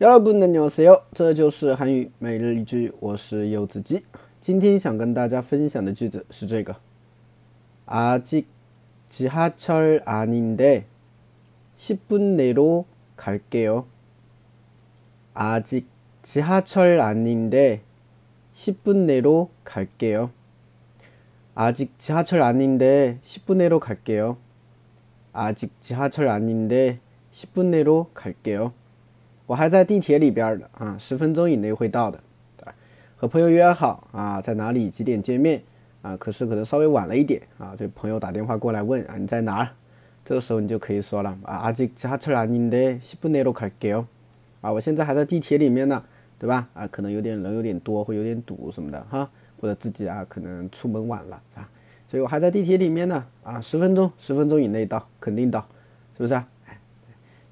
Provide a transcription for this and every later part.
여러분안녕하세요，这就是韩语每日一句，我是柚子鸡。今天想跟大家分享的句子是这个：아직지하철아닌데10분내로갈게요아직지하철아닌데10분내로갈게요아직지하철아닌데10분내로갈게요아직지하철아닌데10분내로갈게요 我还在地铁里边的啊，十分钟以内会到的，对吧？和朋友约好啊，在哪里几点见面啊？可是可能稍微晚了一点啊，这朋友打电话过来问啊，你在哪儿？这个时候你就可以说了啊，阿吉加特拉宁的西布内罗卡给哦啊，我现在还在地铁里面呢，对吧？啊，可能有点人有点多，会有点堵什么的哈，或者自己啊，可能出门晚了啊，所以我还在地铁里面呢啊，十分钟十分钟以内到，肯定到，是不是啊？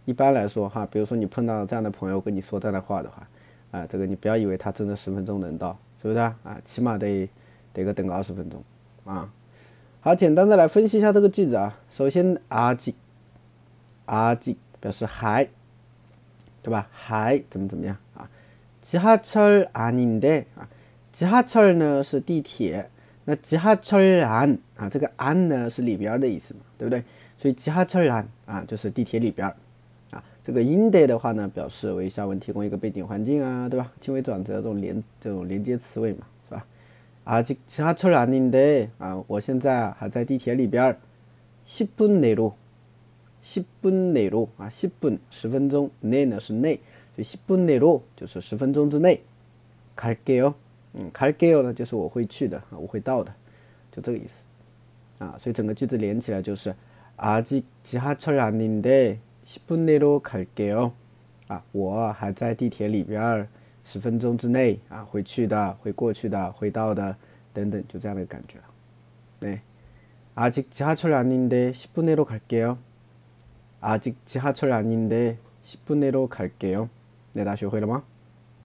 一般来说哈，比如说你碰到这样的朋友跟你说这样的话的话，啊，这个你不要以为他真的十分钟能到，是不是啊？啊，起码得得个等个二十分钟啊。好，简单的来分析一下这个句子啊。首先，阿吉阿吉表示还，对吧？还怎么怎么样啊？지하철아닌데啊，지하철呢是地铁，那지하철안啊，这个안呢是里边的意思嘛，对不对？所以지하철안啊就是地铁里边。 这个 in day 的话呢，表示为下文提供一个背景环境啊，对吧？轻微转折这种连这种连接词尾嘛，是吧？啊，지하철안인 데， 啊，我现在还在地铁里边。10분내 로， 10분내로啊，10분十分钟，내呢是内，所以10분내로就是十分钟之内。갈게 요， 嗯，갈게요呢就是我会去的啊，我会到的，就这个意思啊。所以整个句子连起来就是아직지하철안인 데。 10분내로갈게 요， 啊，我还在地铁里边，十分钟之内啊，会去的，会过去的，会到的，等等，就这样的感觉。对，아직지하철아닌데10분내로갈게 요。 아직지하철아닌데10분내로갈게 요。 那大家学会了吗？